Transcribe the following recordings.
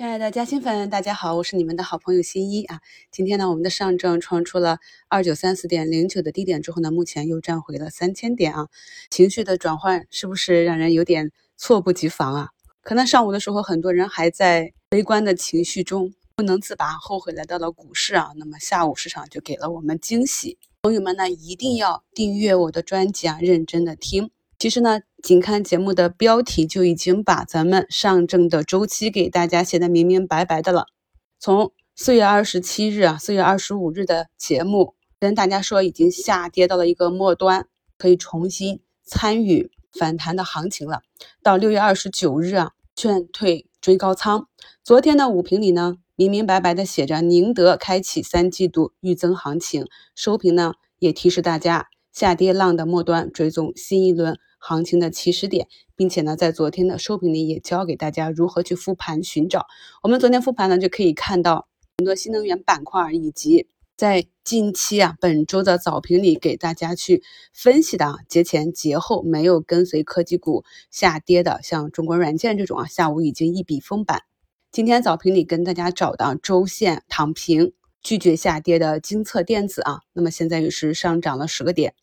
亲爱的嘉兴粉，大家好，我是你们的好朋友新一啊。今天呢，我们的上证创出了二九三四点零九的低点之后呢，目前又站回了三千点啊。情绪的转换是不是让人有点猝不及防啊？可能上午的时候，很多人还在悲观的情绪中不能自拔，后悔来到了股市啊。那么下午市场就给了我们惊喜，朋友们呢一定要订阅我的专辑啊，认真的听。其实呢，仅看节目的标题就已经把咱们上证的周期给大家写的明明白白的了。从四月二十七日啊，四月二十五日的节目跟大家说，已经下跌到了一个末端，可以重新参与反弹的行情了。到六月二十九日啊，劝退追高仓。昨天的午评里呢，明明白白的写着宁德开启三季度预增行情。收评呢，也提示大家下跌浪的末端，追踪新一轮。行情的起始点，并且呢，在昨天的收评里也教给大家如何去复盘寻找。我们昨天复盘呢，就可以看到很多新能源板块，以及在近期啊本周的早评里给大家去分析的啊节前节后没有跟随科技股下跌的，像中国软件这种啊，下午已经一笔封板。今天早评里跟大家找的周线躺平拒绝下跌的金策电子啊，那么现在也是上涨了十个点。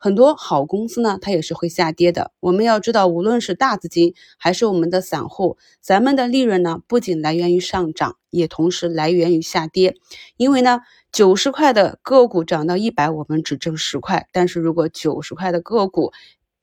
很多好公司呢，它也是会下跌的。我们要知道，无论是大资金还是我们的散户，咱们的利润呢，不仅来源于上涨，也同时来源于下跌。因为呢，九十块的个股涨到一百，我们只挣十块；但是如果九十块的个股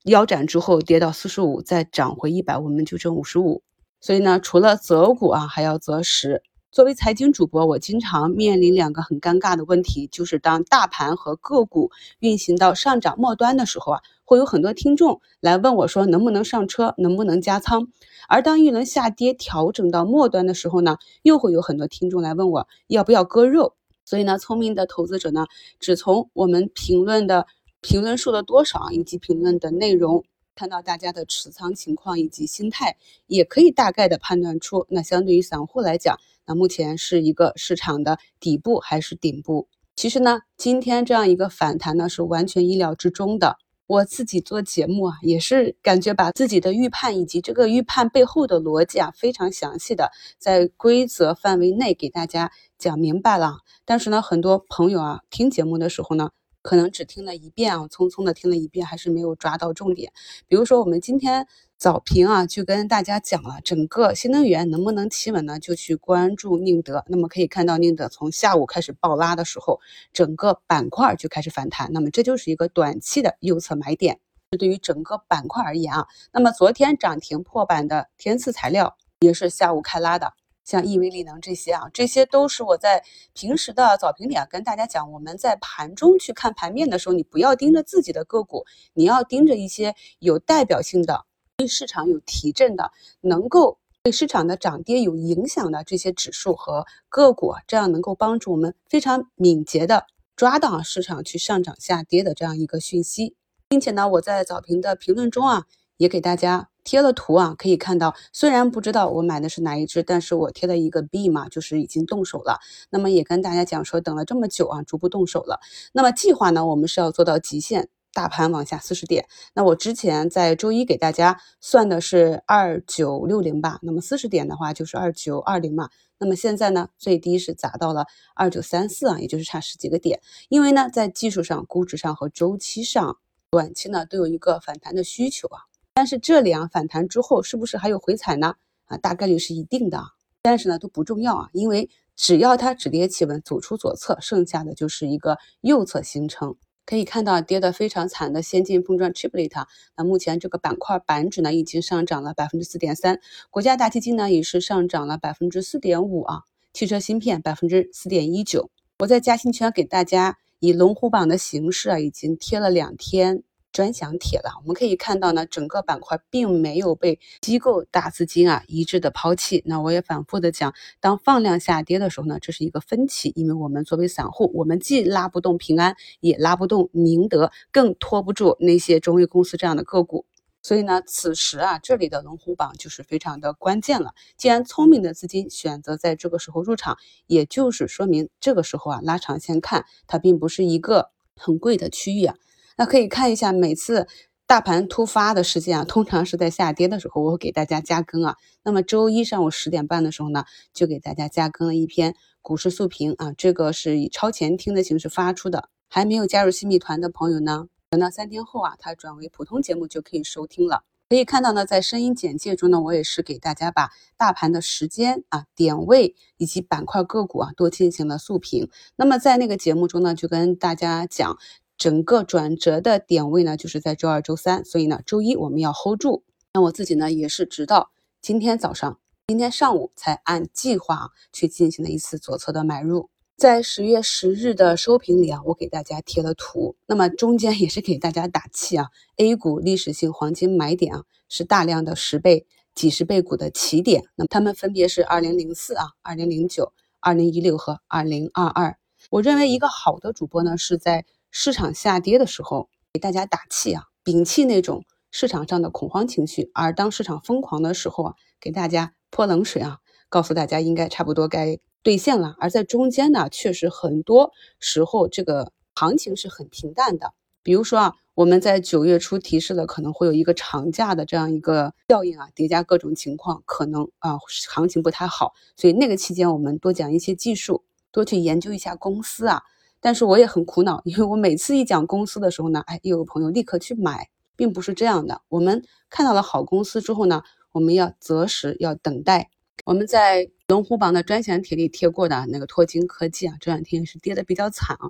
腰斩之后跌到四十五，再涨回一百，我们就挣五十五。所以呢，除了择股啊，还要择时。作为财经主播，我经常面临两个很尴尬的问题，就是当大盘和个股运行到上涨末端的时候啊，会有很多听众来问我说能不能上车，能不能加仓；而当一轮下跌调整到末端的时候呢，又会有很多听众来问我要不要割肉。所以呢，聪明的投资者呢，只从我们评论的评论数的多少以及评论的内容。看到大家的持仓情况以及心态，也可以大概的判断出，那相对于散户来讲，那目前是一个市场的底部还是顶部？其实呢，今天这样一个反弹呢，是完全意料之中的。我自己做节目啊，也是感觉把自己的预判以及这个预判背后的逻辑啊，非常详细的在规则范围内给大家讲明白了。但是呢，很多朋友啊，听节目的时候呢。可能只听了一遍啊，匆匆的听了一遍，还是没有抓到重点。比如说，我们今天早评啊，就跟大家讲了整个新能源能不能企稳呢？就去关注宁德。那么可以看到，宁德从下午开始暴拉的时候，整个板块就开始反弹。那么这就是一个短期的右侧买点。对于整个板块而言啊，那么昨天涨停破板的天赐材料也是下午开拉的。像亿维力能这些啊，这些都是我在平时的早评里啊跟大家讲，我们在盘中去看盘面的时候，你不要盯着自己的个股，你要盯着一些有代表性的、对市场有提振的、能够对市场的涨跌有影响的这些指数和个股，这样能够帮助我们非常敏捷的抓到市场去上涨下跌的这样一个讯息，并且呢，我在早评的评论中啊。也给大家贴了图啊，可以看到，虽然不知道我买的是哪一只，但是我贴了一个 B 嘛，就是已经动手了。那么也跟大家讲说，等了这么久啊，逐步动手了。那么计划呢，我们是要做到极限，大盘往下四十点。那我之前在周一给大家算的是二九六零吧，那么四十点的话就是二九二零嘛。那么现在呢，最低是砸到了二九三四啊，也就是差十几个点。因为呢，在技术上、估值上和周期上，短期呢都有一个反弹的需求啊。但是这里啊反弹之后是不是还有回踩呢？啊，大概率是一定的。但是呢都不重要啊，因为只要它止跌企稳走出左侧，剩下的就是一个右侧形成。可以看到跌得非常惨的先进封装 Chiplet，那目前这个板块板指呢已经上涨了百分之四点三，国家大基金呢也是上涨了百分之四点五啊，汽车芯片百分之四点一九。我在嘉兴圈给大家以龙虎榜的形式啊，已经贴了两天。专享帖了，我们可以看到呢，整个板块并没有被机构大资金啊一致的抛弃。那我也反复的讲，当放量下跌的时候呢，这是一个分歧，因为我们作为散户，我们既拉不动平安，也拉不动宁德，更拖不住那些中微公司这样的个股。所以呢，此时啊，这里的龙虎榜就是非常的关键了。既然聪明的资金选择在这个时候入场，也就是说明这个时候啊，拉长线看，它并不是一个很贵的区域啊。那可以看一下，每次大盘突发的事件啊，通常是在下跌的时候，我会给大家加更啊。那么周一上午十点半的时候呢，就给大家加更了一篇股市速评啊，这个是以超前听的形式发出的。还没有加入新密团的朋友呢，等到三天后啊，它转为普通节目就可以收听了。可以看到呢，在声音简介中呢，我也是给大家把大盘的时间啊、点位以及板块个股啊都进行了速评。那么在那个节目中呢，就跟大家讲，整个转折的点位呢，就是在周二、周三，所以呢，周一我们要 hold 住。那我自己呢，也是直到今天早上、今天上午才按计划去进行了一次左侧的买入。在十月十日的收评里啊，我给大家贴了图，那么中间也是给大家打气啊。A 股历史性黄金买点啊，是大量的十倍、几十倍股的起点，那么它们分别是二零零四啊、二零零九、二零一六和二零二二。我认为一个好的主播呢，是在市场下跌的时候给大家打气啊，摒弃那种市场上的恐慌情绪，而当市场疯狂的时候啊，给大家泼冷水啊，告诉大家应该差不多该。兑现了，而在中间呢，确实很多时候这个行情是很平淡的。比如说啊，我们在九月初提示了可能会有一个长假的这样一个效应啊，叠加各种情况，可能啊行情不太好，所以那个期间我们多讲一些技术，多去研究一下公司啊。但是我也很苦恼，因为我每次一讲公司的时候呢，哎，又有朋友立刻去买，并不是这样的。我们看到了好公司之后呢，我们要择时，要等待。我们在龙虎榜的专享帖里贴过的那个拓金科技啊，这两天是跌的比较惨啊。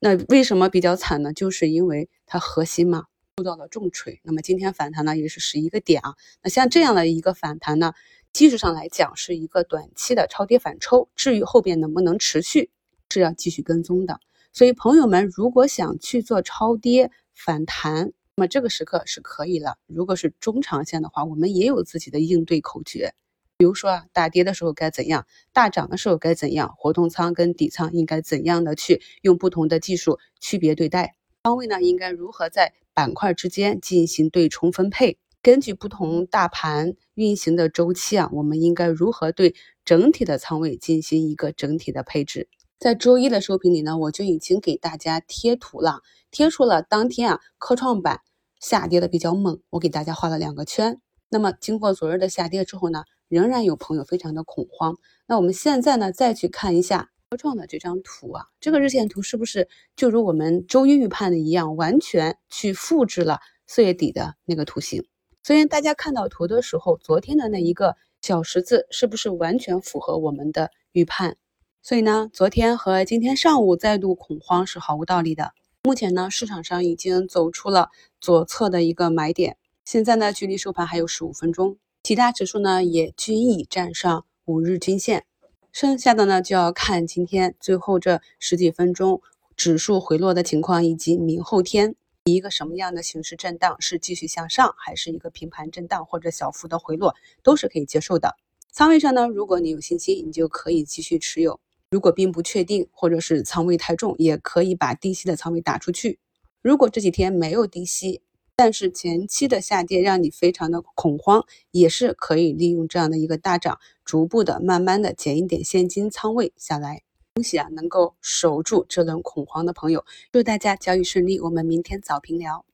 那为什么比较惨呢？就是因为它核心嘛受到了重锤。那么今天反弹呢也是十一个点啊。那像这样的一个反弹呢，技术上来讲是一个短期的超跌反抽，至于后边能不能持续，是要继续跟踪的。所以朋友们如果想去做超跌反弹，那么这个时刻是可以了。如果是中长线的话，我们也有自己的应对口诀。比如说啊，大跌的时候该怎样，大涨的时候该怎样，活动仓跟底仓应该怎样的去用不同的技术区别对待，仓位呢应该如何在板块之间进行对冲分配，根据不同大盘运行的周期啊，我们应该如何对整体的仓位进行一个整体的配置。在周一的收评里呢，我就已经给大家贴图了，贴出了当天啊科创板下跌的比较猛，我给大家画了两个圈。那么经过昨日的下跌之后呢？仍然有朋友非常的恐慌。那我们现在呢，再去看一下科创的这张图啊，这个日线图是不是就如我们周一预判的一样，完全去复制了四月底的那个图形？所以大家看到图的时候，昨天的那一个小十字是不是完全符合我们的预判？所以呢，昨天和今天上午再度恐慌是毫无道理的。目前呢，市场上已经走出了左侧的一个买点，现在呢，距离收盘还有十五分钟。其他指数呢也均已站上五日均线，剩下的呢就要看今天最后这十几分钟指数回落的情况，以及明后天以一个什么样的形式震荡，是继续向上，还是一个平盘震荡或者小幅的回落，都是可以接受的。仓位上呢，如果你有信心，你就可以继续持有；如果并不确定，或者是仓位太重，也可以把低吸的仓位打出去。如果这几天没有低吸，但是前期的下跌让你非常的恐慌，也是可以利用这样的一个大涨，逐步的、慢慢的减一点现金仓位下来。恭喜啊，能够守住这轮恐慌的朋友，祝大家交易顺利。我们明天早评聊。